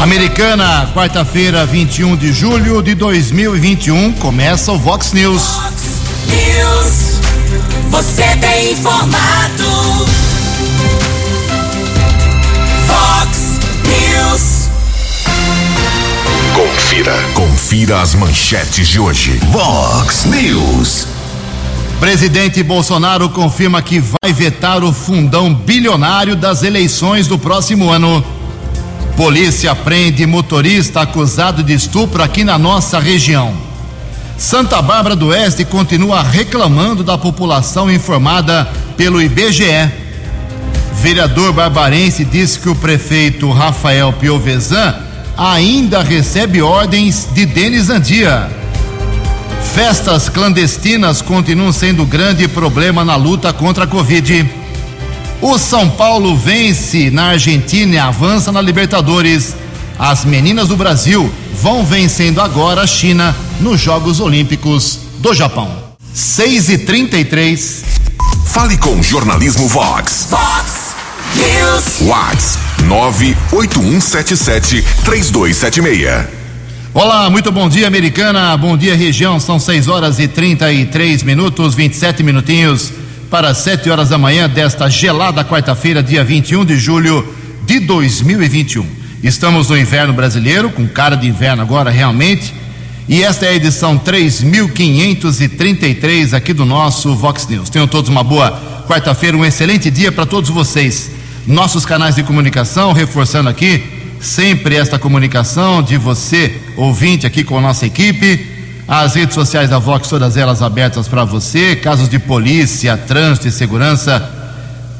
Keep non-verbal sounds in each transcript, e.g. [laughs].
Americana, quarta-feira, 21 de julho de 2021, começa o Vox News. Vox News. Você tem informado. Vox News. Confira. Confira as manchetes de hoje. Vox News. Presidente Bolsonaro confirma que vai vetar o fundão bilionário das eleições do próximo ano. Polícia prende motorista acusado de estupro aqui na nossa região. Santa Bárbara do Oeste continua reclamando da população informada pelo IBGE. Vereador barbarense diz que o prefeito Rafael Piovesan ainda recebe ordens de Denis Andia. Festas clandestinas continuam sendo grande problema na luta contra a Covid. O São Paulo vence na Argentina e avança na Libertadores. As meninas do Brasil vão vencendo agora a China nos Jogos Olímpicos do Japão. 6 e 33 Fale com o Jornalismo Vox. Vox News. Vox 981773276. Olá, muito bom dia, americana. Bom dia, região. São 6 horas e 33 minutos, 27 minutinhos para 7 horas da manhã desta gelada quarta-feira, dia 21 de julho de 2021. Estamos no inverno brasileiro, com cara de inverno agora realmente. E esta é a edição 3533 aqui do nosso Vox News. Tenham todos uma boa quarta-feira, um excelente dia para todos vocês. Nossos canais de comunicação, reforçando aqui sempre esta comunicação de você, ouvinte, aqui com a nossa equipe. As redes sociais da Vox, todas elas abertas para você. Casos de polícia, trânsito e segurança.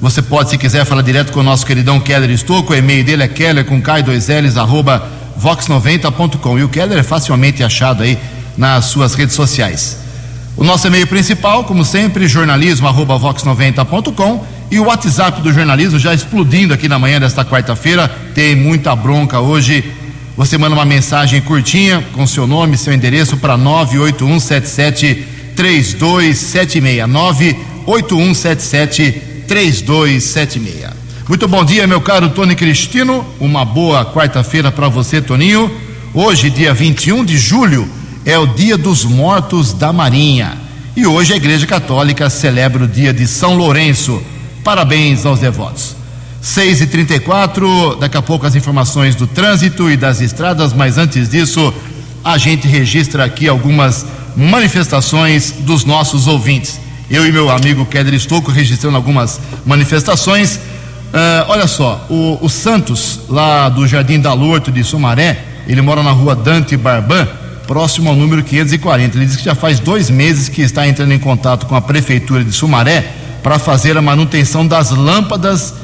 Você pode, se quiser, falar direto com o nosso queridão Keller Estouco. O e-mail dele é keller com K2Ls, arroba vox90.com. E o Keller é facilmente achado aí nas suas redes sociais. O nosso e-mail principal, como sempre, jornalismo arroba vox90.com. E o WhatsApp do jornalismo já explodindo aqui na manhã desta quarta-feira. Tem muita bronca hoje. Você manda uma mensagem curtinha com seu nome, seu endereço para 98177 3276. 98177 3276. Muito bom dia, meu caro Tony Cristino. Uma boa quarta-feira para você, Toninho. Hoje, dia 21 de julho, é o Dia dos Mortos da Marinha. E hoje a Igreja Católica celebra o dia de São Lourenço. Parabéns aos devotos. 6 e 34 daqui a pouco as informações do trânsito e das estradas, mas antes disso, a gente registra aqui algumas manifestações dos nossos ouvintes. Eu e meu amigo Keller Estouco registrando algumas manifestações. Uh, olha só, o, o, Santos, lá do Jardim da Lorto de Sumaré, ele mora na rua Dante Barban, próximo ao número 540. Ele diz que já faz dois meses que está entrando em contato com a prefeitura de Sumaré para fazer a manutenção das lâmpadas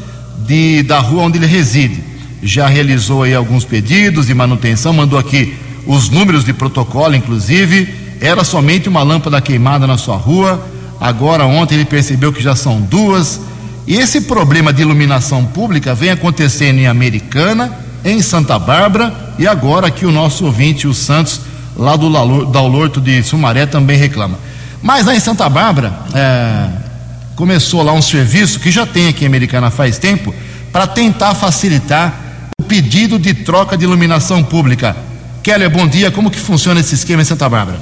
de, da rua onde ele reside. Já realizou aí alguns pedidos de manutenção, mandou aqui os números de protocolo, inclusive. Era somente uma lâmpada queimada na sua rua. Agora, ontem, ele percebeu que já são duas. E esse problema de iluminação pública vem acontecendo em Americana, em Santa Bárbara e agora aqui o nosso ouvinte, o Santos, lá do Daulorto de Sumaré, também reclama. Mas lá em Santa Bárbara, é, começou lá um serviço que já tem aqui em Americana faz tempo para tentar facilitar o pedido de troca de iluminação pública. Keller, bom dia. Como que funciona esse esquema em Santa Bárbara?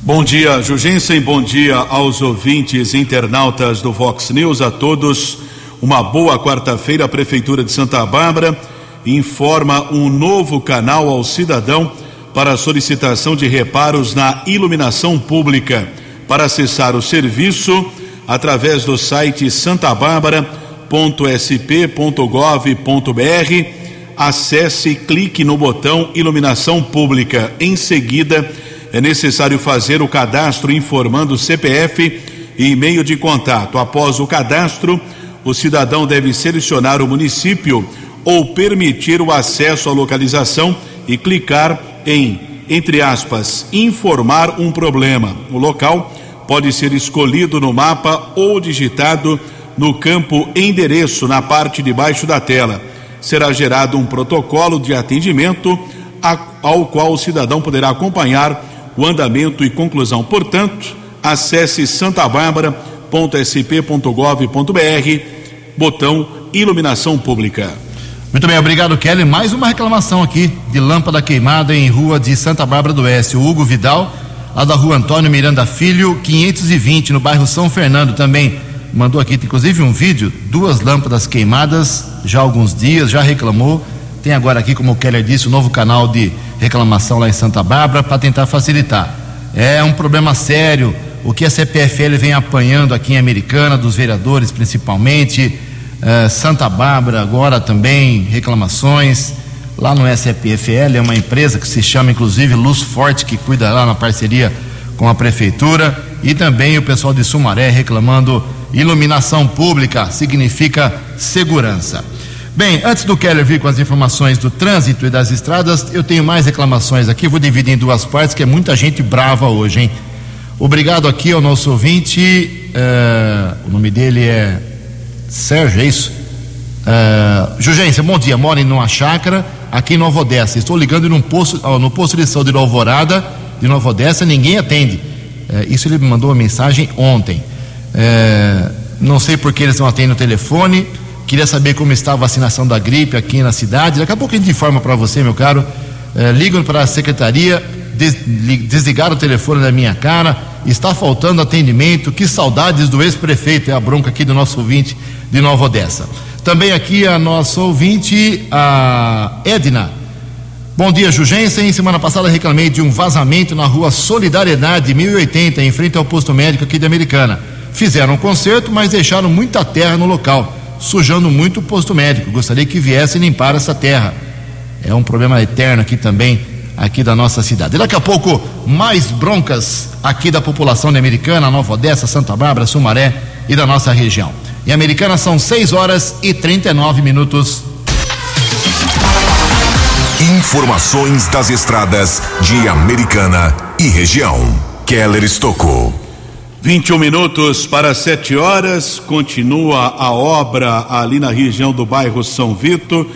Bom dia, Jugensen. Bom dia aos ouvintes internautas do Vox News, a todos. Uma boa quarta-feira. A Prefeitura de Santa Bárbara informa um novo canal ao cidadão para solicitação de reparos na iluminação pública. Para acessar o serviço, através do site santabarbara.sp.gov.br. Acesse e clique no botão Iluminação Pública. Em seguida, é necessário fazer o cadastro informando o CPF e e-mail de contato. Após o cadastro, o cidadão deve selecionar o município ou permitir o acesso à localização e clicar em, entre aspas, informar um problema. O local pode ser escolhido no mapa ou digitado no campo endereço na parte de baixo da tela. Será gerado um protocolo de atendimento ao qual o cidadão poderá acompanhar o andamento e conclusão. Portanto, acesse santabarbara.sp.gov.br, botão Iluminação Pública. Muito bem, obrigado, Kelly. Mais uma reclamação aqui de lâmpada queimada em rua de Santa Bárbara do Oeste. O Hugo Vidal, lá da rua Antônio Miranda Filho, 520, no bairro São Fernando, também mandou aqui, inclusive, um vídeo, duas lâmpadas queimadas já há alguns dias, já reclamou. Tem agora aqui, como o Keller disse, um novo canal de reclamação lá em Santa Bárbara para tentar facilitar. É um problema sério o que a CPFL vem apanhando aqui em Americana, dos vereadores principalmente, uh, Santa Bárbara agora também, reclamações. Lá no SPFL é uma empresa que se chama inclusive Luz Forte, que cuida lá na parceria com a prefeitura, e também o pessoal de Sumaré reclamando iluminação pública, significa segurança. Bem, antes do Keller vir com as informações do trânsito e das estradas, eu tenho mais reclamações aqui, vou dividir em duas partes, que é muita gente brava hoje, hein? Obrigado aqui ao nosso ouvinte, uh, o nome dele é Sérgio, é isso? Uh, Jugência, bom dia, moro em uma chácara aqui em Nova Odessa. Estou ligando num posto, no posto de saúde de Alvorada, de Nova Odessa, ninguém atende. Uh, isso ele me mandou uma mensagem ontem. Uh, não sei por que eles não atendem o telefone. Queria saber como está a vacinação da gripe aqui na cidade. Daqui a pouco a gente informa para você, meu caro. Uh, ligam para a secretaria desligar o telefone da minha cara, está faltando atendimento, que saudades do ex-prefeito, é a bronca aqui do nosso ouvinte de Nova Odessa. Também aqui a nossa ouvinte, a Edna. Bom dia, Jugensen. Semana passada reclamei de um vazamento na rua Solidariedade, 1080, em frente ao posto médico aqui de Americana. Fizeram um conserto, mas deixaram muita terra no local, sujando muito o posto médico. Gostaria que viesse limpar essa terra. É um problema eterno aqui também aqui da nossa cidade. Daqui a pouco, mais broncas aqui da população de Americana, Nova Odessa, Santa Bárbara, Sumaré e da nossa região. Em Americana são 6 horas e 39 minutos. Informações das estradas de Americana e região. Keller Estocou. 21 minutos para 7 horas. Continua a obra ali na região do bairro São Vito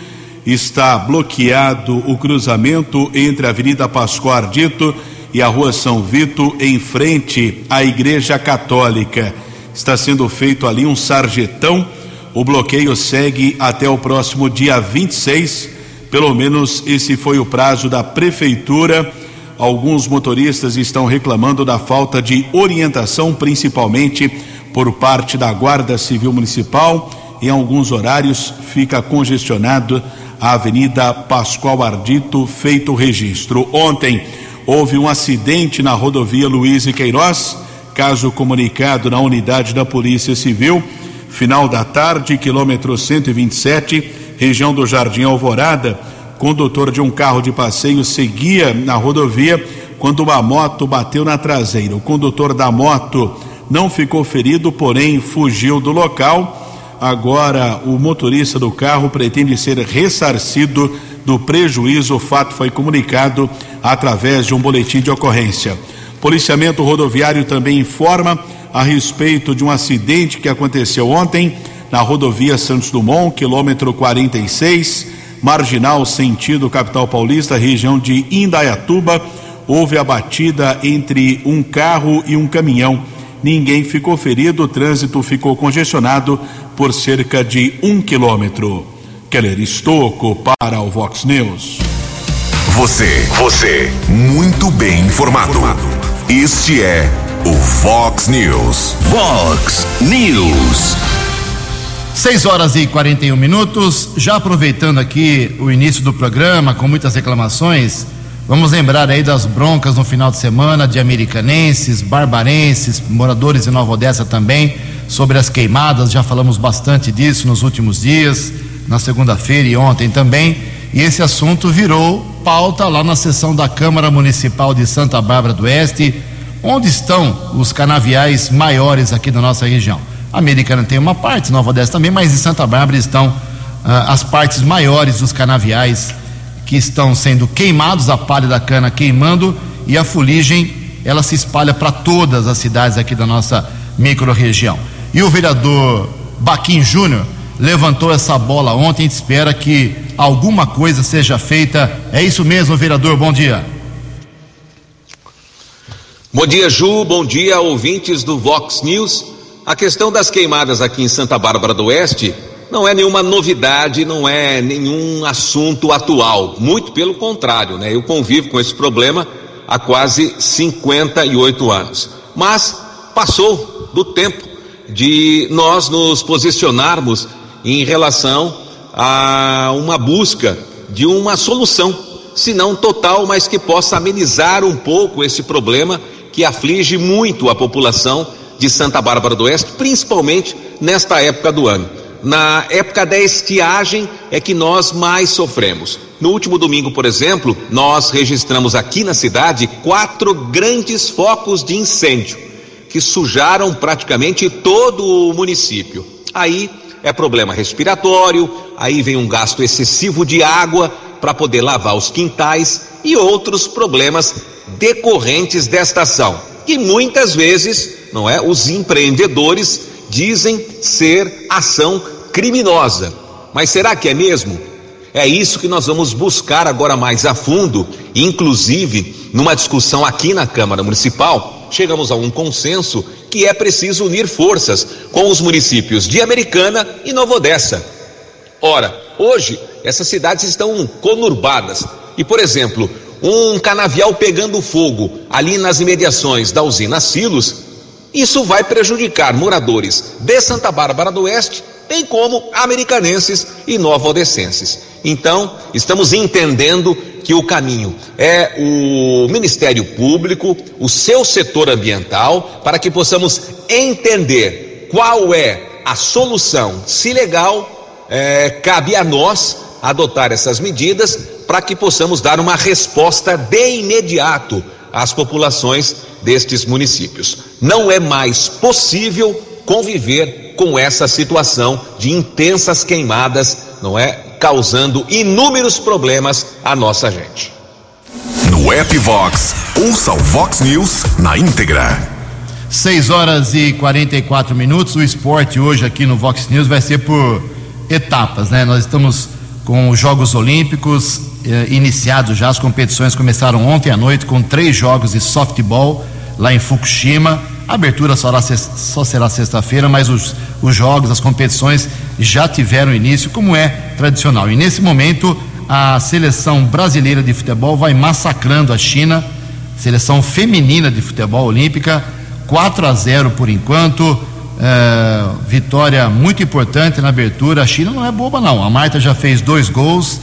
está bloqueado o cruzamento entre a Avenida Pascoal Ardito e a Rua São Vito, em frente à Igreja Católica. Está sendo feito ali um sarjetão. O bloqueio segue até o próximo dia 26. Pelo menos esse foi o prazo da prefeitura. Alguns motoristas estão reclamando da falta de orientação, principalmente por parte da Guarda Civil Municipal. Em alguns horários fica congestionado a Avenida Pascoal Ardito, feito o registro. Ontem houve um acidente na rodovia Luiz e Queiroz, caso comunicado na unidade da Polícia Civil, final da tarde, quilômetro 127, região do Jardim Alvorada. Condutor de um carro de passeio seguia na rodovia quando uma moto bateu na traseira. O condutor da moto não ficou ferido, porém fugiu do local Agora, o motorista do carro pretende ser ressarcido do prejuízo. O fato foi comunicado através de um boletim de ocorrência. Policiamento rodoviário também informa a respeito de um acidente que aconteceu ontem na rodovia Santos Dumont, quilômetro 46, marginal sentido capital paulista, região de Indaiatuba. Houve a batida entre um carro e um caminhão. Ninguém ficou ferido, o trânsito ficou congestionado por cerca de um quilômetro. Keller Estocco para o Vox News. Você, você, muito bem informado. Este é o Vox News. Vox News. 6 horas e 41 minutos. Já aproveitando aqui o início do programa, com muitas reclamações, vamos lembrar aí das broncas no final de semana de americanenses, barbarenses, moradores de Nova Odessa também sobre as queimadas, já falamos bastante disso nos últimos dias, na segunda-feira e ontem também, e esse assunto virou pauta lá na sessão da Câmara Municipal de Santa Bárbara do Oeste, onde estão os canaviais maiores aqui da nossa região. A Americana tem uma parte, Nova Odessa também, mas em Santa Bárbara estão ah, as partes maiores dos canaviais que estão sendo queimados, a palha da cana queimando e a fuligem ela se espalha para todas as cidades aqui da nossa microrregião. E o vereador Baquim Júnior levantou essa bola ontem. A gente espera que alguma coisa seja feita. É isso mesmo, vereador. Bom dia. Bom dia, Ju. Bom dia, ouvintes do Vox News. A questão das queimadas aqui em Santa Bárbara do Oeste não é nenhuma novidade, não é nenhum assunto atual. Muito pelo contrário, né? Eu convivo com esse problema há quase 58 anos. Mas passou do tempo de nós nos posicionarmos em relação a uma busca de uma solução, se não total, mas que possa amenizar um pouco esse problema que aflige muito a população de Santa Bárbara do Oeste, principalmente nesta época do ano. Na época da estiagem é que nós mais sofremos. No último domingo, por exemplo, nós registramos aqui na cidade quatro grandes focos de incêndio que sujaram praticamente todo o município. Aí é problema respiratório, aí vem um gasto excessivo de água para poder lavar os quintais e outros problemas decorrentes desta ação. E muitas vezes, não é, os empreendedores dizem ser ação criminosa. Mas será que é mesmo? É isso que nós vamos buscar agora mais a fundo, inclusive numa discussão aqui na Câmara Municipal, chegamos a um consenso que é preciso unir forças com os municípios de Americana e Nova Odessa. Ora, hoje essas cidades estão conurbadas e, por exemplo, um canavial pegando fogo ali nas imediações da usina Silos, isso vai prejudicar moradores de Santa Bárbara do Oeste, bem como americanenses e nova-odescenses. Então, estamos entendendo que o caminho é o Ministério Público, o seu setor ambiental, para que possamos entender qual é a solução. Se legal, é, cabe a nós adotar essas medidas para que possamos dar uma resposta de imediato às populações destes municípios. Não é mais possível conviver com essa situação de intensas queimadas, não é? causando inúmeros problemas à nossa gente. No app Vox, ouça o Vox News na íntegra. 6 horas e 44 minutos. O esporte hoje aqui no Vox News vai ser por etapas, né? Nós estamos com os Jogos Olímpicos eh, iniciados já. As competições começaram ontem à noite com três jogos de softball lá em Fukushima. A abertura só, será sexta-feira, mas os, os jogos, as competições já tiveram início, como é tradicional. E nesse momento, a seleção brasileira de futebol vai massacrando a China, seleção feminina de futebol olímpica, 4 a 0 por enquanto. É, vitória muito importante na abertura. A China não é boba, não. A Marta já fez dois gols,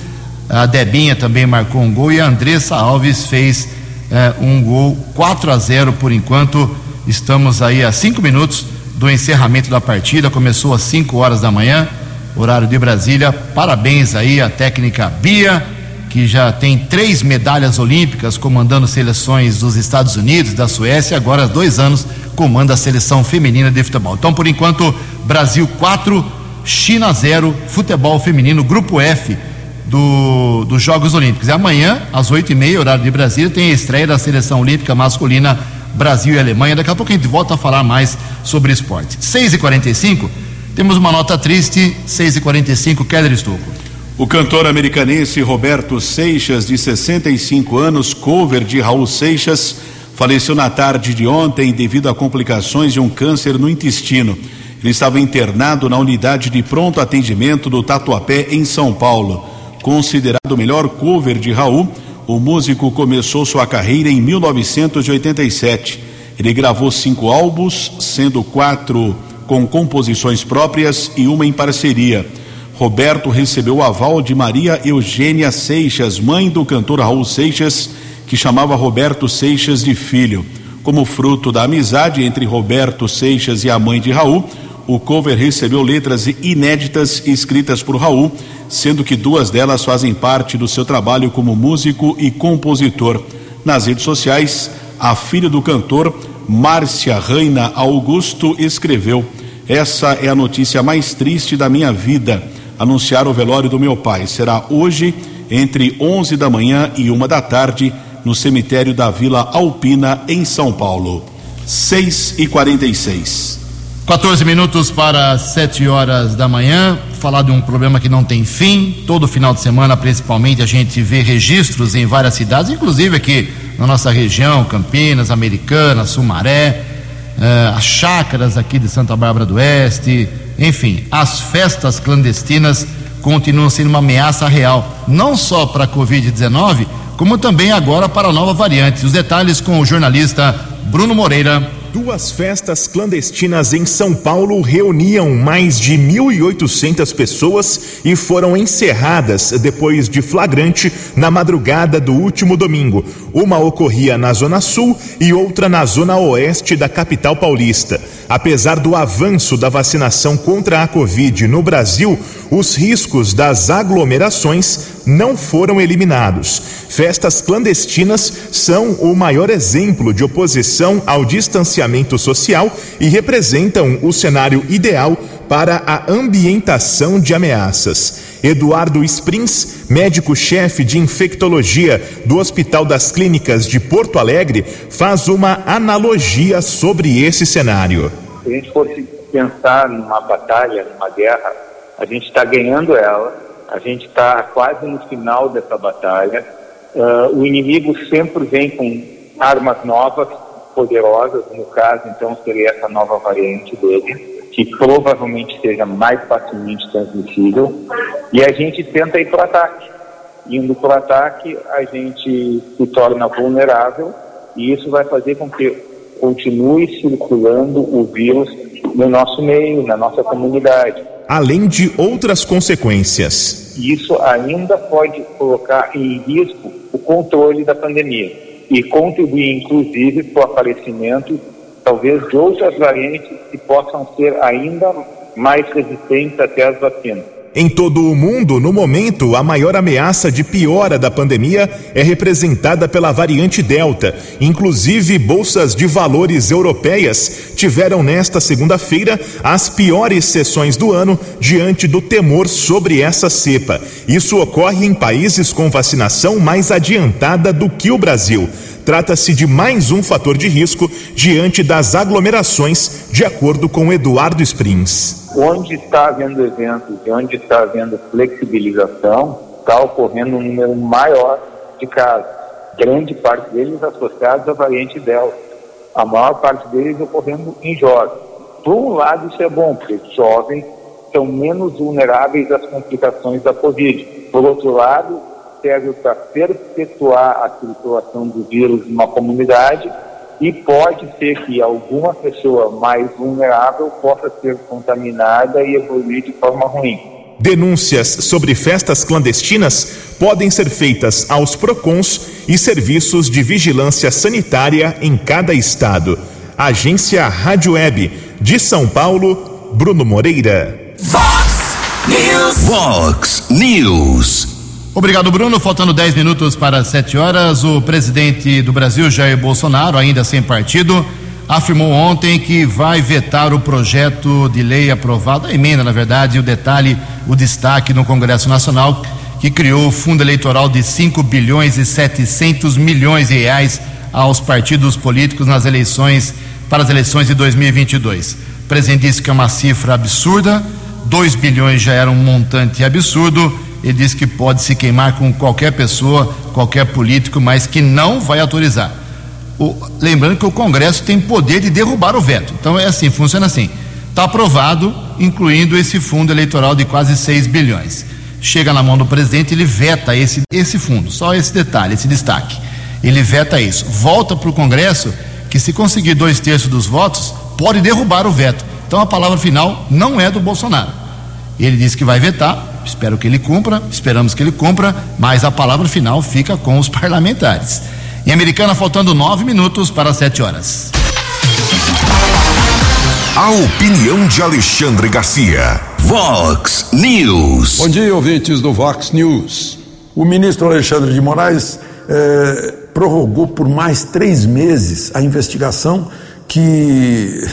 a Debinha também marcou um gol e a Andressa Alves fez é, um gol, 4 a 0 por enquanto Estamos aí a cinco minutos do encerramento da partida. Começou às 5 horas da manhã, horário de Brasília. Parabéns aí à técnica Bia, que já tem três medalhas olímpicas comandando seleções dos Estados Unidos, da Suécia. Agora, há dois anos, comanda a seleção feminina de futebol. Então, por enquanto, Brasil 4, China 0, futebol feminino, grupo F do, dos Jogos Olímpicos. E amanhã, às oito e meia, horário de Brasília, tem a estreia da seleção olímpica masculina Brasil e Alemanha. Daqui a pouco a gente volta a falar mais sobre esporte. 6 e 45 temos uma nota triste, 6 e 45 Keller Estocco. O cantor americanense Roberto Seixas, de 65 anos, cover de Raul Seixas, faleceu na tarde de ontem devido a complicações de um câncer no intestino. Ele estava internado na unidade de pronto atendimento do Tatuapé, em São Paulo. Considerado o melhor cover de Raul, o músico começou sua carreira em 1987. Ele gravou cinco álbuns, sendo quatro com composições próprias e uma em parceria. Roberto recebeu o aval de Maria Eugênia Seixas, mãe do cantor Raul Seixas, que chamava Roberto Seixas de filho. Como fruto da amizade entre Roberto Seixas e a mãe de Raul, o cover recebeu letras inéditas escritas por Raul, sendo que duas delas fazem parte do seu trabalho como músico e compositor. Nas redes sociais, a filha do cantor, Márcia Reina Augusto, escreveu: Essa é a notícia mais triste da minha vida. Anunciar o velório do meu pai. Será hoje, entre 11 da manhã e uma da tarde, no cemitério da Vila Alpina, em São Paulo. 6 e 46 14 minutos para 7 horas da manhã. Falar de um problema que não tem fim. Todo final de semana, principalmente, a gente vê registros em várias cidades, inclusive aqui na nossa região, Campinas, Americana, Sumaré. eh, as chácaras aqui de Santa Bárbara do Oeste, enfim, as festas clandestinas continuam sendo uma ameaça real, não só para a Covid-19, como também agora para a nova variante. Os detalhes com o jornalista Bruno Moreira. Duas festas clandestinas em São Paulo reuniam mais de 1.800 pessoas e foram encerradas depois de flagrante na madrugada do último domingo. Uma ocorria na Zona Sul e outra na Zona Oeste da capital paulista. Apesar do avanço da vacinação contra a Covid no Brasil, os riscos das aglomerações não foram eliminados. Festas clandestinas são o maior exemplo de oposição ao distanciamento social e representam o cenário ideal para a ambientação de ameaças. Eduardo Sprins, médico-chefe de infectologia do Hospital das Clínicas de Porto Alegre, faz uma analogia sobre esse cenário. Se a gente fosse pensar numa batalha, numa guerra, a gente está ganhando ela, a gente está quase no final dessa batalha. Uh, o inimigo sempre vem com armas novas, poderosas, no caso, então, seria essa nova variante dele que provavelmente seja mais facilmente transmissível, e a gente tenta ir para o ataque. Indo para o ataque, a gente se torna vulnerável, e isso vai fazer com que continue circulando o vírus no nosso meio, na nossa comunidade. Além de outras consequências. Isso ainda pode colocar em risco o controle da pandemia e contribuir, inclusive, para o aparecimento talvez de outras variantes que possam ser ainda mais resistentes até as vacinas. Em todo o mundo, no momento, a maior ameaça de piora da pandemia é representada pela variante Delta. Inclusive, bolsas de valores europeias tiveram nesta segunda-feira as piores sessões do ano diante do temor sobre essa cepa. Isso ocorre em países com vacinação mais adiantada do que o Brasil. Trata-se de mais um fator de risco diante das aglomerações, de acordo com Eduardo Springs. Onde está havendo eventos e onde está havendo flexibilização, está ocorrendo um número maior de casos. Grande parte deles associados à variante Delta. A maior parte deles ocorrendo em jovens. Por um lado, isso é bom, porque jovens são menos vulneráveis às complicações da Covid. Por outro lado, serve para perpetuar a circulação do vírus numa comunidade e pode ser que alguma pessoa mais vulnerável possa ser contaminada e evoluir de forma ruim. Denúncias sobre festas clandestinas podem ser feitas aos PROCONs e serviços de vigilância sanitária em cada estado. Agência Rádio Web de São Paulo, Bruno Moreira. Fox News. Vox News. Obrigado, Bruno. Faltando 10 minutos para 7 horas, o presidente do Brasil, Jair Bolsonaro, ainda sem partido, afirmou ontem que vai vetar o projeto de lei aprovado, a emenda, na verdade, o detalhe, o destaque no Congresso Nacional, que criou o fundo eleitoral de 5 bilhões e 700 milhões de reais aos partidos políticos nas eleições, para as eleições de 2022. O presidente disse que é uma cifra absurda, 2 bilhões já era um montante absurdo ele diz que pode se queimar com qualquer pessoa, qualquer político, mas que não vai autorizar. O, lembrando que o Congresso tem poder de derrubar o veto. Então é assim, funciona assim. Está aprovado, incluindo esse fundo eleitoral de quase 6 bilhões. Chega na mão do presidente, ele veta esse, esse fundo, só esse detalhe, esse destaque. Ele veta isso. Volta para o Congresso, que se conseguir dois terços dos votos, pode derrubar o veto. Então a palavra final não é do Bolsonaro. Ele disse que vai vetar, espero que ele cumpra, esperamos que ele cumpra, mas a palavra final fica com os [laughs] parlamentares. Em Americana, faltando nove minutos para sete horas. A opinião de Alexandre Garcia. Vox News. Bom dia, ouvintes do Vox News. O ministro Alexandre de Moraes eh, prorrogou por mais três meses a investigação que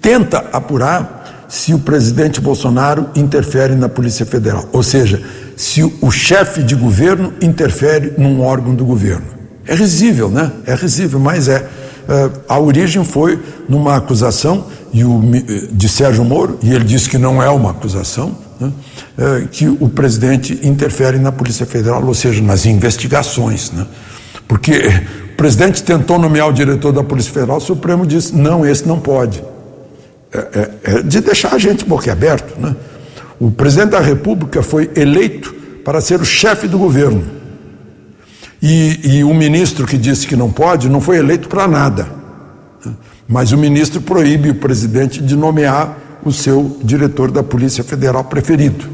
tenta apurar se o presidente Bolsonaro interfere na Polícia Federal, ou seja, se o chefe de governo interfere num órgão do governo. É risível, né? É risível, mas é. Eh, a origem foi numa acusação e o, de Sérgio Moro, e ele disse que não é uma acusação, né? Eh, que o presidente interfere na Polícia Federal, ou seja, nas investigações. Né? Porque O presidente tentou nomear o diretor da Polícia Federal, o Supremo disse: não, esse não pode. É, é, é de deixar a gente boquiaberto. Né? O presidente da República foi eleito para ser o chefe do governo. E, e o ministro que disse que não pode não foi eleito para nada. Mas o ministro proíbe o presidente de nomear o seu diretor da Polícia Federal preferido.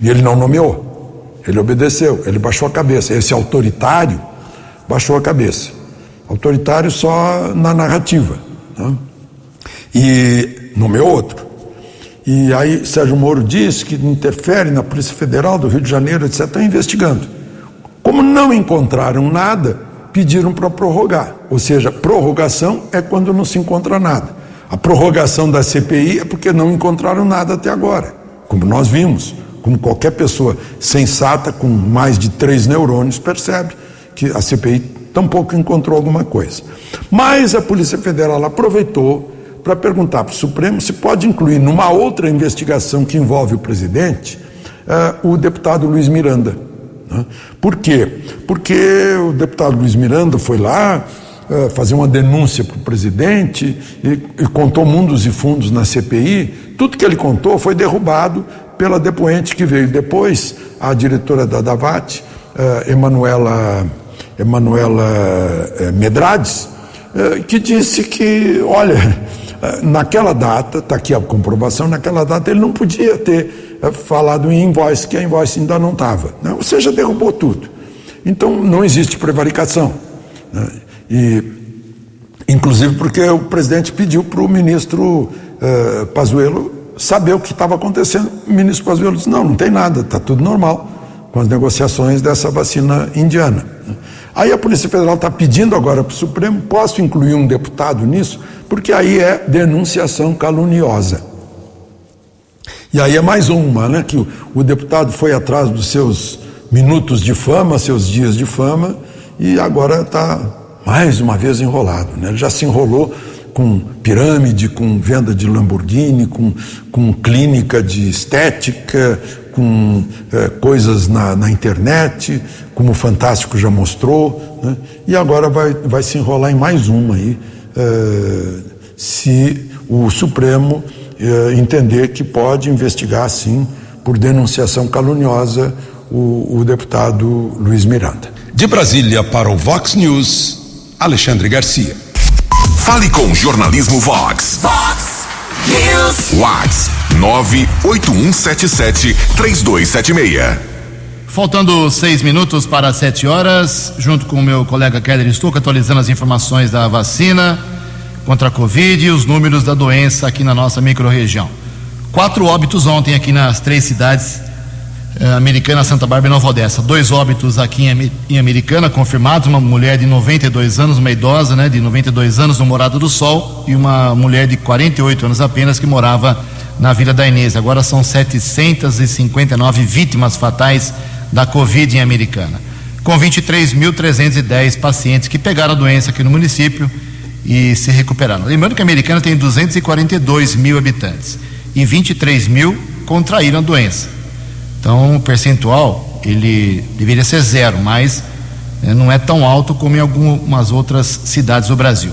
E ele não nomeou. Ele obedeceu, ele baixou a cabeça. Esse autoritário baixou a cabeça. Autoritário só na narrativa. Né? E nomeou outro. E aí Sérgio Moro disse que interfere na Polícia Federal do Rio de Janeiro, etc. Está investigando. Como não encontraram nada, pediram para prorrogar. Ou seja, prorrogação é quando não se encontra nada. A prorrogação da CPI é porque não encontraram nada até agora, como nós vimos, como qualquer pessoa sensata com mais de três neurônios percebe que a CPI tampouco encontrou alguma coisa. Mas a Polícia Federal aproveitou para perguntar para o Supremo se pode incluir numa outra investigação que envolve o presidente uh, o deputado Luiz Miranda. Né? Por quê? Porque o deputado Luiz Miranda foi lá uh, fazer uma denúncia para o presidente e, e contou mundos e fundos na CPI. Tudo que ele contou foi derrubado pela depoente que veio depois, a diretora da Davat, uh, Emanuela, Emanuela uh, Medrades, que disse que, olha, naquela data, está aqui a comprovação, naquela data ele não podia ter é falado em invoice, que a invoice ainda não estava. Né? Ou seja, derrubou tudo. Então não existe prevaricação. Né? E, inclusive porque o presidente pediu para o ministro uh, Pazuello saber o que estava acontecendo. O ministro Pazuello disse, não, não tem nada, está tudo normal com as negociações dessa vacina indiana. Aí a Polícia Federal está pedindo agora para o Supremo, posso incluir um deputado nisso? Porque aí é denunciação caluniosa. E aí é mais uma, né? Que o, o deputado foi atrás dos seus minutos de fama, seus dias de fama, e agora está mais uma vez enrolado. Né? Ele já se enrolou com pirâmide, com venda de Lamborghini, com, com clínica de estética, com é, coisas na, na, internet, como o Fantástico já mostrou, né? e agora vai, vai se enrolar em mais uma aí, é, se o Supremo eh, entender que pode investigar, sim, por denunciação caluniosa, o, o deputado Luiz Miranda. De Brasília para o Vox News, Alexandre Garcia. Fale com o Jornalismo Vox. Vox News. Vox 981773276. Faltando seis minutos para sete horas, junto com o meu colega Keller Stuck, atualizando as informações da vacina contra a Covid e os números da doença aqui na nossa microrregião. Quatro óbitos ontem aqui nas três cidades Americana, Santa Bárbara e Nova Odessa. Dois óbitos aqui em, em, Americana confirmados, uma mulher de 92 anos, uma idosa, né, de 92 anos no Morado do Sol e uma mulher de 48 anos apenas que morava na Vila da Inês. Agora são 759 vítimas fatais da Covid em Americana. Com 23.310 pacientes que pegaram a doença aqui no município e se recuperaram. Lembrando que a americana tem 242 mil habitantes e 23 mil contraíram a doença. Então, o percentual ele deveria ser zero, mas né, não é tão alto como em algumas outras cidades do Brasil.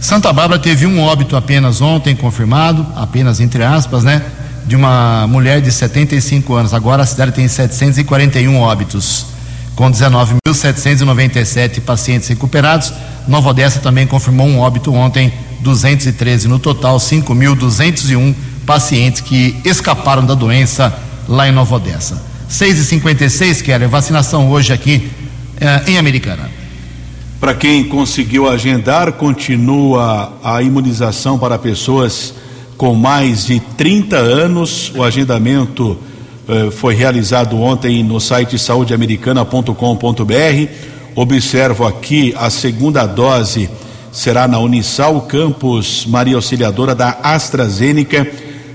Santa Bárbara teve um óbito apenas ontem confirmado, apenas entre aspas, né? De uma mulher de 75 anos. Agora a cidade tem 741 óbitos com 19.797 pacientes recuperados. Nova Odessa também confirmou um óbito ontem, 213 no total, 5.201 pacientes que escaparam da doença lá em Nova Odessa. 6 e 56 Keller, vacinação hoje aqui eh, em Americana. Para quem conseguiu agendar, continua a imunização para pessoas com mais de 30 anos. O agendamento eh, foi realizado ontem no site saudeamericana.com.br. Observo aqui a segunda dose será na Unisal Campus Maria Auxiliadora da AstraZeneca.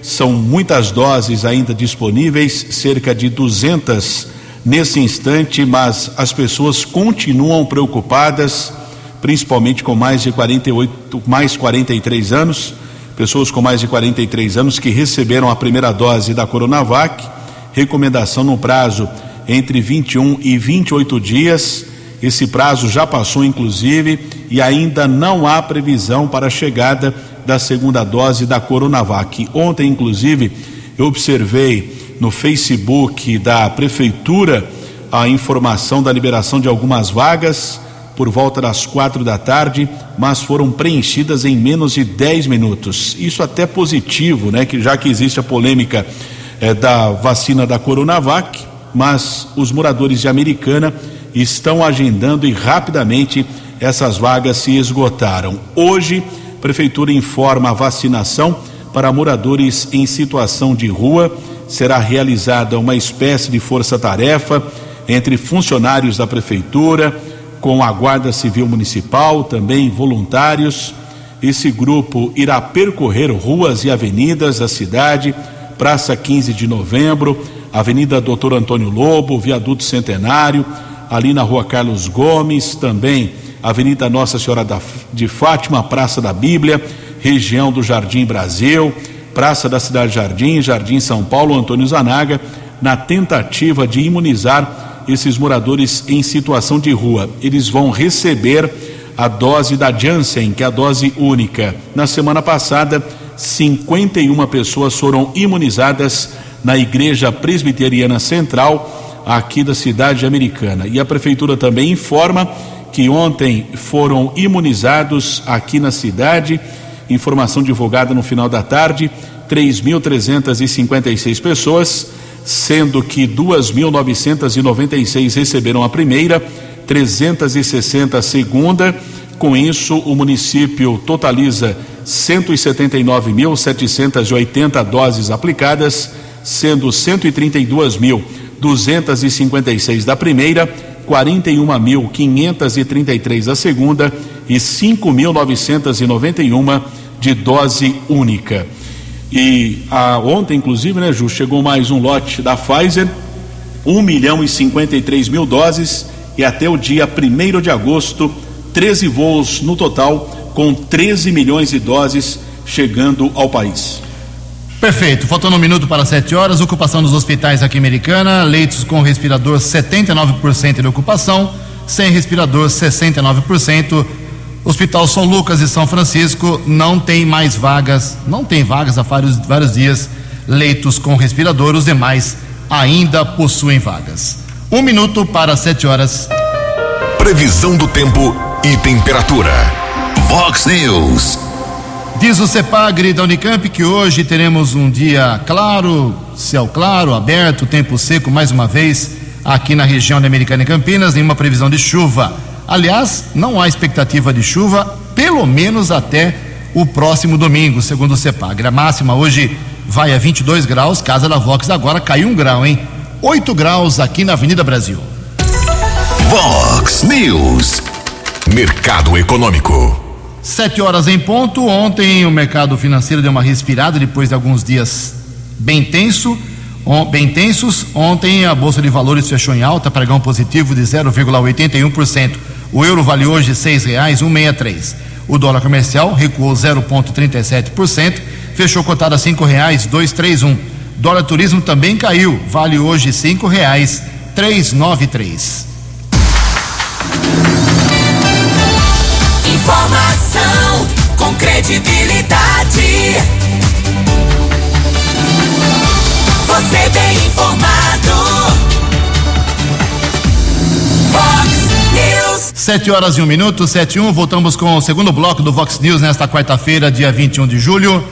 São muitas doses ainda disponíveis, cerca de 200 nesse instante, mas as pessoas continuam preocupadas, principalmente com mais de 48, mais 43 anos, pessoas com mais de 43 anos que receberam a primeira dose da Coronavac recomendação no prazo entre 21 e 28 dias. Esse prazo já passou, inclusive, e ainda não há previsão para a chegada da segunda dose da Coronavac. Ontem, inclusive, eu observei no Facebook da Prefeitura a informação da liberação de algumas vagas por volta das quatro da tarde, mas foram preenchidas em menos de 10 minutos. Isso até positivo, né? Que já que existe a polêmica eh, da vacina da Coronavac, mas os moradores de Americana estão agendando e rapidamente essas vagas se esgotaram. Hoje, prefeitura informa a vacinação para moradores em situação de rua. Será realizada uma espécie de força-tarefa entre funcionários da prefeitura, com a Guarda Civil Municipal, também voluntários. Esse grupo irá percorrer ruas e avenidas da cidade, Praça 15 de Novembro, Avenida Doutor Antônio Lobo, Viaduto Centenário, ali na Rua Carlos Gomes, também Avenida Nossa Senhora de Fátima, Praça da Bíblia, região do Jardim Brasil, Praça da Cidade Jardim, Jardim São Paulo, Antônio Zanaga, na tentativa de imunizar esses moradores em situação de rua. Eles vão receber a dose da Janssen, que é a dose única. Na semana passada, 51 pessoas foram imunizadas na Igreja Presbiteriana Central, aqui da cidade americana. E a Prefeitura também informa que ontem foram imunizados aqui na cidade, informação divulgada no final da tarde, 3.356 pessoas, sendo que 2.996 receberam a primeira, 360 a segunda. Com isso, o município totaliza 179.780 doses aplicadas sendo 132.256 da primeira, 41.533 da segunda e 5.991 de dose única. E a, ontem, inclusive, né, Ju, chegou mais um lote da Pfizer, 1 milhão e 53 mil doses, e até o dia 1 de agosto, 13 voos no total, com 13 milhões de doses chegando ao país. Perfeito. Faltando um minuto para 7 horas, ocupação dos hospitais aqui Americana, leitos com respirador 79% de ocupação, sem respirador 69%. Hospital São Lucas e São Francisco não tem mais vagas, não tem vagas há vários, vários dias, leitos com respirador, os demais ainda possuem vagas. Um minuto para 7 horas. Previsão do tempo e temperatura. Vox News. Diz o CEPAGRE da Unicamp que hoje teremos um dia claro, céu claro, aberto, tempo seco mais uma vez aqui na região da Americana e Campinas, nenhuma previsão de chuva. Aliás, não há expectativa de chuva, pelo menos até o próximo domingo, segundo o CEPAGRE. A máxima hoje vai a 22 graus, casa da Vox agora caiu um grau, hein? 8 graus aqui na Avenida Brasil. Vox News. Mercado Econômico. Sete horas em ponto. Ontem o mercado financeiro deu uma respirada depois de alguns dias bem tenso, bem tensos. Ontem a bolsa de valores fechou em alta, pregão positivo de 0,81%. O euro vale hoje seis reais 163. O dólar comercial recuou 0,37%, fechou cotado a cinco reais 231. Dólar turismo também caiu, vale hoje cinco reais 393. Informação com credibilidade. Você bem informado. Fox News. Sete horas e um minuto, sete e um. Voltamos com o segundo bloco do Vox News nesta quarta-feira, dia 21 de julho,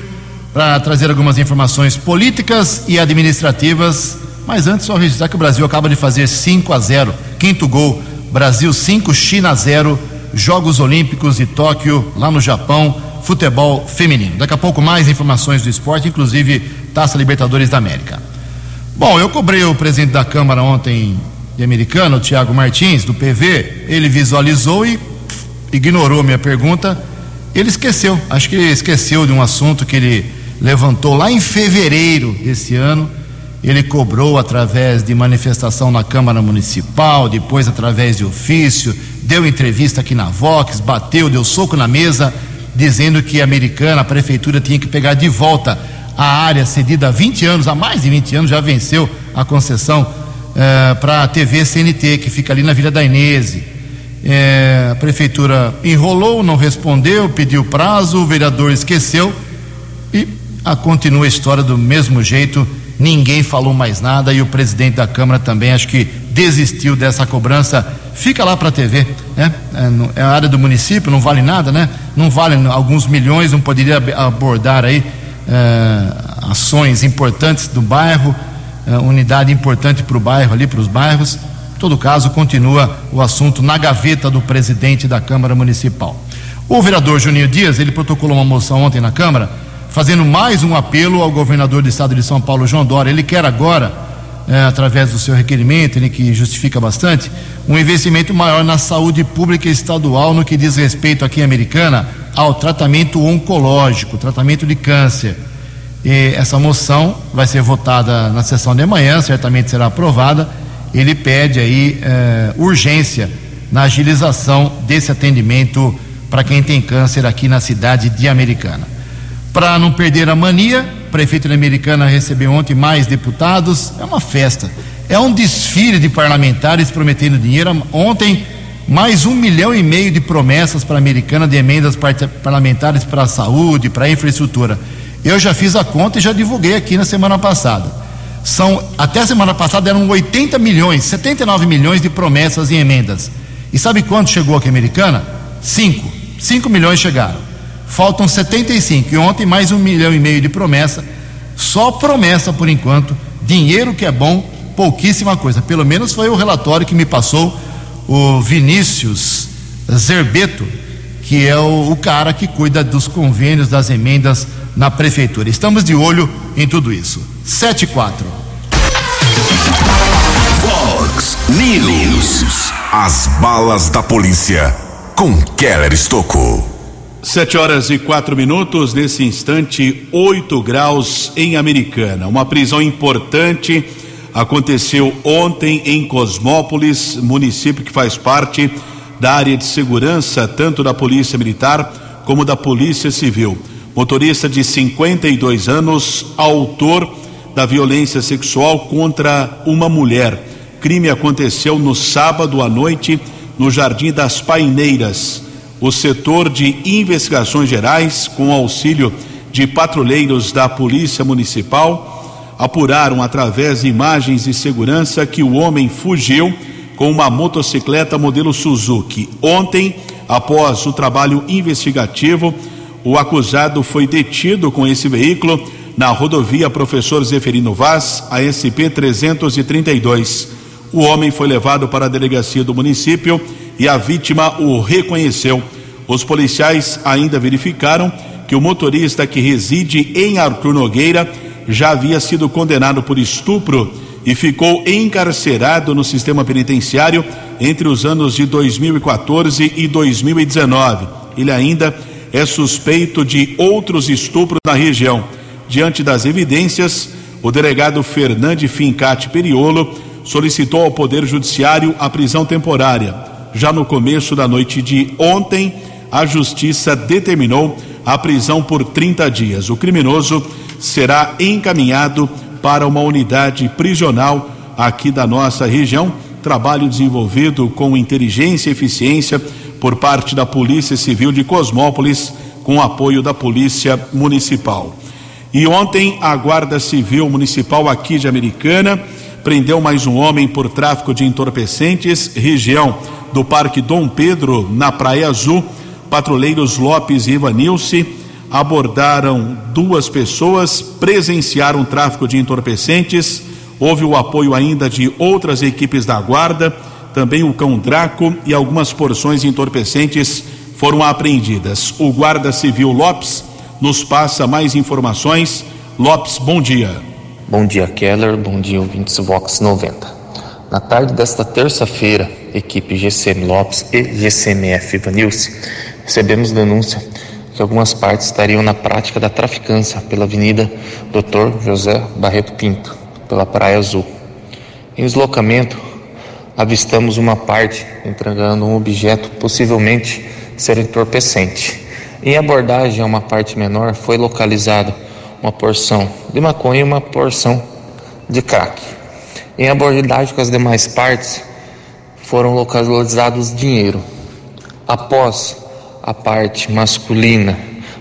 para trazer algumas informações políticas e administrativas. Mas antes, só registrar que o Brasil acaba de fazer 5 a 0. Quinto gol. Brasil 5, China 0 Jogos Olímpicos de Tóquio, lá no Japão, futebol feminino. Daqui a pouco mais informações do esporte, inclusive Taça Libertadores da América. Bom, eu cobrei o presidente da Câmara ontem de americano, Tiago Martins, do PV. Ele visualizou e ignorou minha pergunta. Ele esqueceu, acho que ele esqueceu de um assunto que ele levantou lá em fevereiro desse ano. Ele cobrou através de manifestação na Câmara Municipal, depois através de ofício, deu entrevista aqui na Vox, bateu, deu soco na mesa, dizendo que a americana, a prefeitura tinha que pegar de volta a área cedida há 20 anos, há mais de 20 anos, já venceu a concessão eh, para a TV CNT, que fica ali na Vila da Inese. É, a prefeitura enrolou, não respondeu, pediu prazo, o vereador esqueceu e a, continua a história do mesmo jeito. Ninguém falou mais nada e o presidente da Câmara também acho que desistiu dessa cobrança. Fica lá para a TV, né? É, é, a área do município, não vale nada, né? Não vale alguns milhões, não poderia abordar aí é, ações importantes do bairro, é, unidade importante para o bairro ali, para os bairros. Em todo caso, continua o assunto na gaveta do presidente da Câmara Municipal. O vereador Juninho Dias, ele protocolou uma moção ontem na Câmara, fazendo mais um apelo ao governador do estado de São Paulo, João Dória. Ele quer agora, é, através do seu requerimento, ele que justifica bastante, um investimento maior na saúde pública estadual no que diz respeito aqui em Americana ao tratamento oncológico, tratamento de câncer. E essa moção vai ser votada na sessão de amanhã, certamente será aprovada ele pede aí é, urgência na agilização desse atendimento para quem tem câncer aqui na cidade de Americana. Para não perder a mania, o prefeito de Americana recebeu ontem mais deputados. É uma festa, é um desfile de parlamentares prometendo dinheiro. Ontem, mais um milhão e meio de promessas para a Americana de emendas parlamentares para a saúde, para a infraestrutura. Eu já fiz a conta e já divulguei aqui na semana passada são, até a semana passada eram 80 milhões, 79 milhões de promessas e emendas. E sabe quanto chegou aqui Americana? 5. 5 milhões chegaram. Faltam 75. E ontem mais um milhão e meio de promessa. Só promessa por enquanto. Dinheiro que é bom, pouquíssima coisa. Pelo menos foi o relatório que me passou o Vinícius Zerbeto, que é o, o cara que cuida dos convênios, das emendas na prefeitura. Estamos de olho em tudo isso. 7 e 4. Fox News. As balas da polícia com Keller Estocou. 7 horas e quatro minutos, nesse instante, 8 graus em Americana. Uma prisão importante aconteceu ontem em Cosmópolis, município que faz parte da área de segurança, tanto da Polícia Militar como da Polícia Civil motorista de 52 anos, autor da violência sexual contra uma mulher. Crime aconteceu no sábado à noite no Jardim das Paineiras. O setor de investigações gerais, com auxílio de patrulheiros da Polícia Municipal, apuraram através de imagens de segurança que o homem fugiu com uma motocicleta modelo Suzuki. Ontem, após o trabalho investigativo, o acusado foi detido com esse veículo na rodovia Professor Zeferino Vaz, ASP 332. O homem foi levado para a delegacia do município e a vítima o reconheceu. Os policiais ainda verificaram que o motorista que reside em Arthur Nogueira já havia sido condenado por estupro e ficou encarcerado no sistema penitenciário entre os anos de 2014 e 2019. Ele ainda é suspeito de outros estupros na região. Diante das evidências, o delegado Fernandes Fincati Periolo solicitou ao Poder Judiciário a prisão temporária. Já no começo da noite de ontem, a Justiça determinou a prisão por 30 dias. O criminoso será encaminhado para uma unidade prisional aqui da nossa região. Trabalho desenvolvido com inteligência e eficiência por parte da Polícia Civil de Cosmópolis, com apoio da Polícia Municipal. E ontem, a Guarda Civil Municipal aqui de Americana prendeu mais um homem por tráfico de entorpecentes, região do Parque Dom Pedro, na Praia Azul. Patrulheiros Lopes e Ivanilce abordaram duas pessoas, presenciaram tráfico de entorpecentes. Houve o apoio ainda de outras equipes da Guarda também o cão Draco e algumas porções entorpecentes foram apreendidas. O guarda civil Lopes nos passa mais informações. Lopes, bom dia. Bom dia, Keller. Bom dia, ouvintes Vox 90. Na tarde desta terça-feira, equipe GCM Lopes e GCMF Vanilce recebemos denúncia que algumas partes estariam na prática da traficância pela Avenida Dr. José Barreto Pinto, pela Praia Azul. Em deslocamento, avistamos uma parte entregando um objeto possivelmente ser entorpecente. Em abordagem a uma parte menor foi localizada uma porção de maconha e uma porção de crack. Em abordagem com as demais partes foram localizados dinheiro. Após a parte masculina,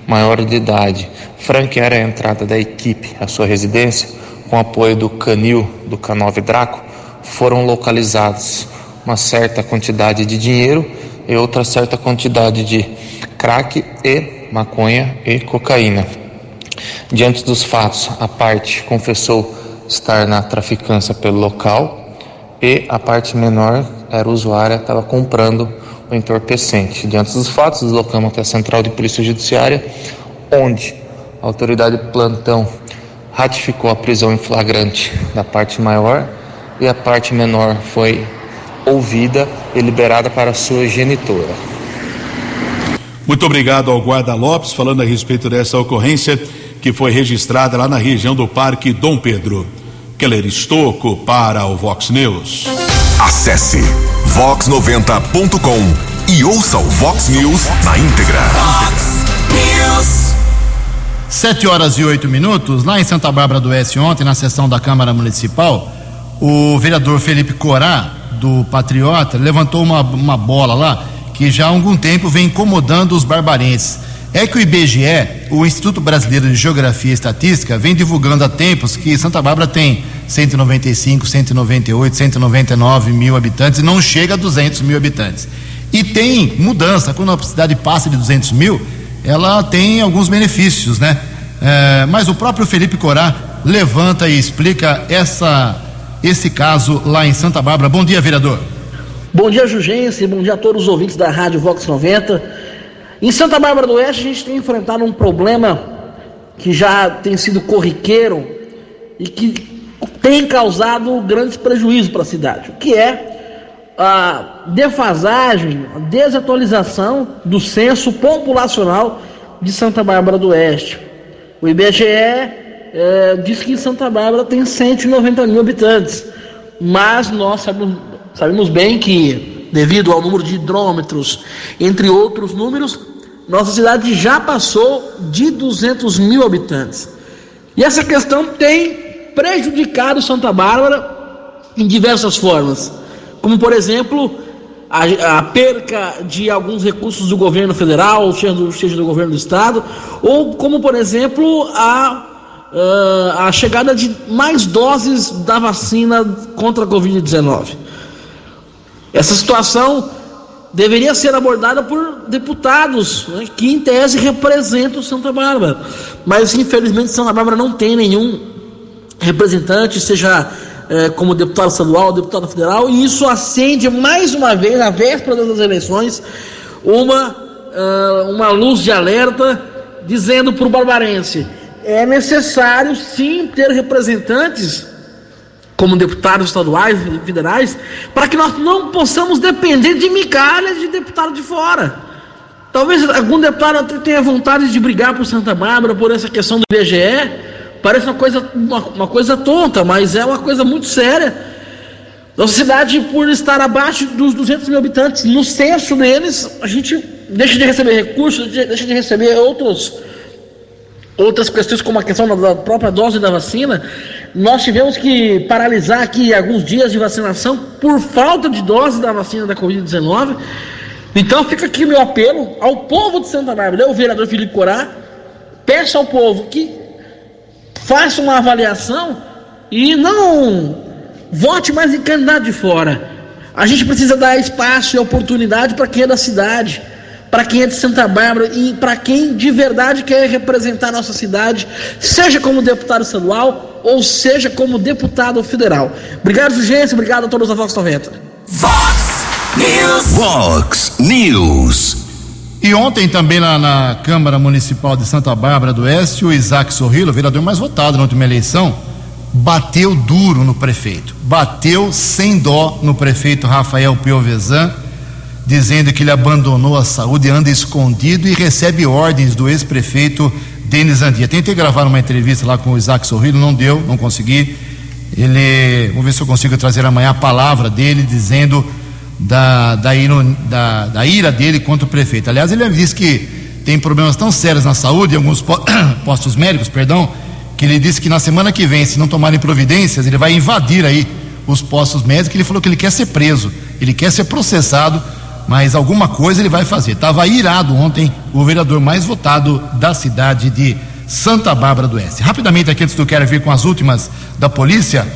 maior de idade, franquear a entrada da equipe à sua residência, com apoio do Canil do K9 Draco, foram localizados uma certa quantidade de dinheiro e outra certa quantidade de crack e maconha e cocaína. Diante dos fatos, a parte confessou estar na traficância pelo local e a parte menor era usuária, estava comprando o entorpecente. Diante dos fatos, deslocamos até a Central de Polícia Judiciária, onde a autoridade de plantão ratificou a prisão em flagrante da parte maior e a parte menor foi ouvida e liberada para sua genitora. Muito obrigado ao Guarda Lopes falando a respeito dessa ocorrência que foi registrada lá na região do Parque Dom Pedro. Keller Estocco para o Vox News. Acesse vox90.com e ouça o Vox News na íntegra. Vox News. Sete horas e oito minutos, lá em Santa Bárbara do Oeste, ontem, na sessão da Câmara Municipal, o vereador Felipe Corá, do Patriota, levantou uma, uma bola lá que já há algum tempo vem incomodando os barbarenses. É que o IBGE, o Instituto Brasileiro de Geografia e Estatística, vem divulgando há tempos que Santa Bárbara tem 195, 198, 199 mil habitantes e não chega a 200 mil habitantes. E tem mudança, quando a cidade passa de 200 mil, ela tem alguns benefícios, né? É, mas o próprio Felipe Corá levanta e explica essa, esse caso lá em Santa Bárbara. Bom dia, vereador. Bom dia, Jugense. Bom dia a todos os ouvintes da Rádio Vox 90. Em Santa Bárbara do Oeste, a gente tem enfrentado um problema que já tem sido corriqueiro e que tem causado grandes prejuízos para a cidade, que é a defasagem, a desatualização do censo populacional de Santa Bárbara do Oeste. O IBGE é, diz que Santa Bárbara tem 190 mil habitantes, mas nós sabemos, sabemos bem que devido ao número de hidrômetros, entre outros números, nossa cidade já passou de 200 mil habitantes. E essa questão tem prejudicado Santa Bárbara em diversas formas, como por exemplo a, a perca de alguns recursos do governo federal, seja do, seja do governo do estado, ou como por exemplo a Uh, a chegada de mais doses da vacina contra a Covid-19. Essa situação deveria ser abordada por deputados né, que, em tese, representam Santa Bárbara. Mas, infelizmente, Santa Bárbara não tem nenhum representante, seja é, como deputado estadual, deputado federal, e isso acende mais uma vez, na véspera das eleições, uma, uh, uma luz de alerta dizendo para o barbarense: é necessário sim ter representantes como deputados estaduais e federais, para que nós não possamos depender de migalhas de deputado de fora. Talvez algum deputado tenha vontade de brigar por Santa Bárbara por essa questão do IBGE. Parece uma coisa, uma, uma coisa tonta, mas é uma coisa muito séria. Nossa cidade, por estar abaixo dos 200 mil habitantes, no censo deles, a gente deixa de receber recursos, deixa de receber outros, outras questões, como a questão da própria dose da vacina. Nós tivemos que paralisar aqui alguns dias de vacinação por falta de dose da vacina da Covid-19. Então fica aqui meu apelo ao povo de Santa Bárbara, o vereador Felipe Corá, peço ao povo que faça uma avaliação e não vote mais em candidato de fora. A gente precisa dar espaço e oportunidade para quem é da cidade para quem é de Santa Bárbara e para quem de verdade quer representar nossa cidade, seja como deputado estadual ou seja como deputado federal. Obrigado, Jugência, obrigado a todos da Vox 90. Vox News. Vox News. E ontem também lá na Câmara Municipal de Santa Bárbara do Oeste, o Isaac Sorrilo, vereador mais votado na última eleição, bateu duro no prefeito. Bateu sem dó no prefeito Rafael Piovesan dizendo que ele abandonou a saúde, anda escondido e recebe ordens do ex-prefeito Denis Andia. Tentei gravar uma entrevista lá com o Isaac Sorrillo, não deu, não consegui. Ele, vamos ver se eu consigo trazer amanhã a palavra dele dizendo da, da, da, da ira dele contra o prefeito. Aliás, ele disse que tem problemas tão sérios na saúde, em alguns [coughs] postos médicos, perdão, que ele disse que na semana que vem, se não tomarem providências, ele vai invadir aí os postos médicos. Ele falou que ele quer ser preso Ele quer ser processado, mas alguma coisa ele vai fazer. Estava irado ontem o vereador mais votado da cidade de Santa Bárbara do Oeste. Rapidamente aqui, antes do Quero vir com as últimas da polícia.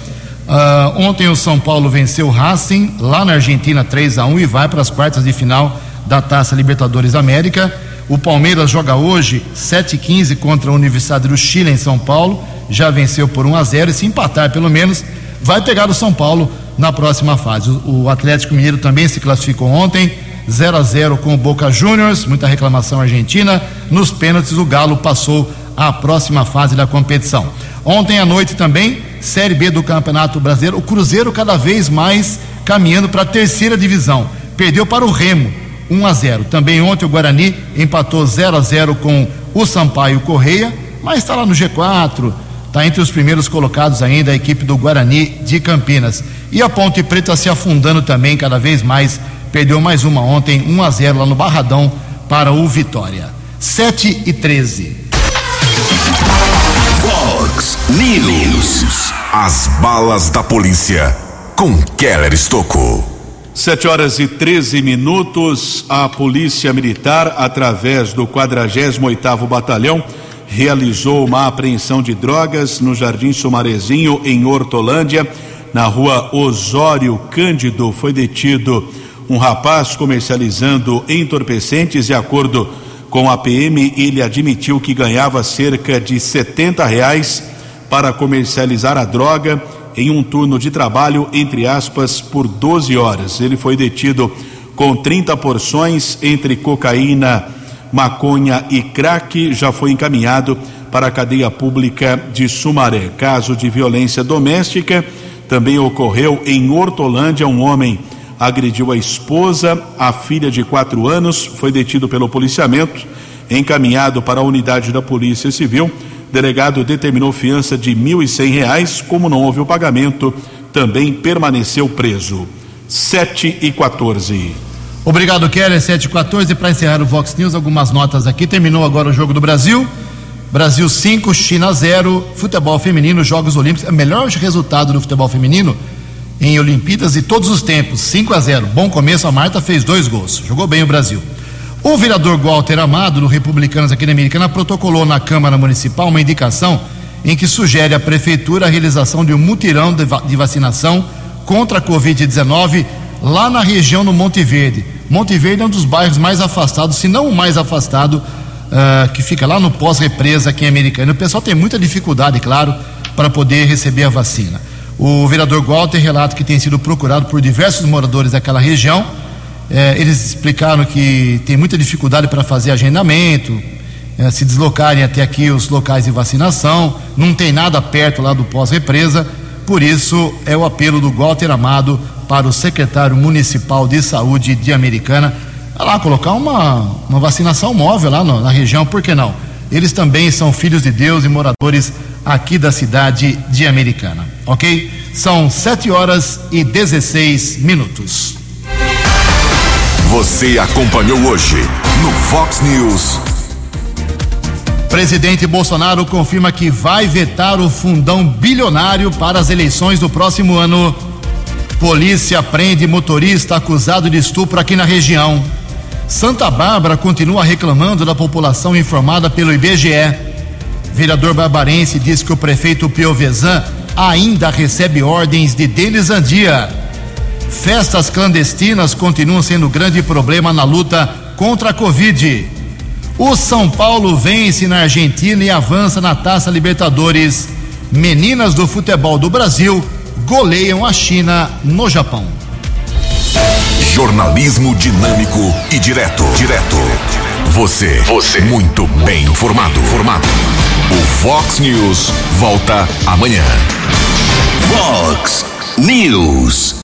Uh, ontem o São Paulo venceu o Racing lá na Argentina 3 a 1 e vai para as quartas de final da Taça Libertadores América. O Palmeiras joga hoje 7h15 contra a Universidade do Chile em São Paulo. Já venceu por 1 a 0 e se empatar pelo menos, vai pegar o São Paulo na próxima fase. O Atlético Mineiro também se classificou ontem, 0 a 0 com o Boca Juniors, muita reclamação argentina. Nos pênaltis, o Galo passou à próxima fase da competição. Ontem à noite também, Série B do Campeonato Brasileiro, o Cruzeiro cada vez mais caminhando para a terceira divisão. Perdeu para o Remo, 1 a 0. Também ontem o Guarani empatou 0 a 0 com o Sampaio Correia, mas está lá no G4, está entre os primeiros colocados ainda a equipe do Guarani de Campinas. E a Ponte Preta se afundando também cada vez mais, perdeu mais uma ontem, 1 a 0 lá no Barradão para o Vitória. 7 e 13. Fox News. As balas da polícia com Keller Estocou. Sete horas e 13 minutos, a Polícia Militar, através do 48º Batalhão, realizou uma apreensão de drogas no Jardim Sumarezinho, em Hortolândia, na rua Osório Cândido. Foi detido um rapaz comercializando entorpecentes. De acordo com a PM, ele admitiu que ganhava cerca de 70 reais para comercializar a droga em um turno de trabalho, entre aspas, por 12 horas. Ele foi detido com 30 porções entre cocaína, maconha e crack, já foi encaminhado para a cadeia pública de Sumaré. Caso de violência doméstica também ocorreu em Hortolândia. Um homem agrediu a esposa, a filha de quatro anos, foi detido pelo policiamento, encaminhado para a unidade da Polícia Civil delegado determinou fiança de R$ reais, como não houve o pagamento, também permaneceu preso. 7 e 14. Obrigado, Keller. 7 e 14. Para encerrar o Vox News, algumas notas aqui. Terminou agora o jogo do Brasil. Brasil 5, China 0. Futebol feminino, Jogos Olímpicos. É o melhor resultado do futebol feminino em Olimpíadas de todos os tempos. 5 a 0. Bom começo. A Marta fez dois gols. Jogou bem o Brasil. O vereador Walter Amado, do Republicanos aqui na Americana, protocolou na Câmara Municipal uma indicação em que sugere à Prefeitura a realização de um mutirão de vacinação contra a Covid-19 lá na região do Monte Verde. Monte Verde é um dos bairros mais afastados, se não o mais afastado, uh, que fica lá no pós-represa aqui em Americana. O pessoal tem muita dificuldade, claro, para poder receber a vacina. O vereador Walter relata que tem sido procurado por diversos moradores daquela região é, eles explicaram que tem muita dificuldade para fazer agendamento, é, se deslocarem até aqui os locais de vacinação, não tem nada perto lá do pós-represa, por isso é o apelo do Walter Amado para o secretário municipal de saúde de Americana, lá colocar uma, uma vacinação móvel lá no, na região, por que não? Eles também são filhos de Deus e moradores aqui da cidade de Americana, ok? São 7 horas e 16 minutos. Você acompanhou hoje no Fox News. Presidente Bolsonaro confirma que vai vetar o fundão bilionário para as eleições do próximo ano. Polícia prende motorista acusado de estupro aqui na região. Santa Bárbara continua reclamando da população informada pelo IBGE. Vereador barbarense diz que o prefeito Piovesan ainda recebe ordens de Denis Andia. Festas clandestinas continuam sendo grande problema na luta contra a Covid. O São Paulo vence na Argentina e avança na Taça Libertadores. Meninas do futebol do Brasil goleiam a China no Japão. Jornalismo dinâmico e direto. Direto. Você. Você. Muito bem informado. Formado. O Fox News volta amanhã. Fox News.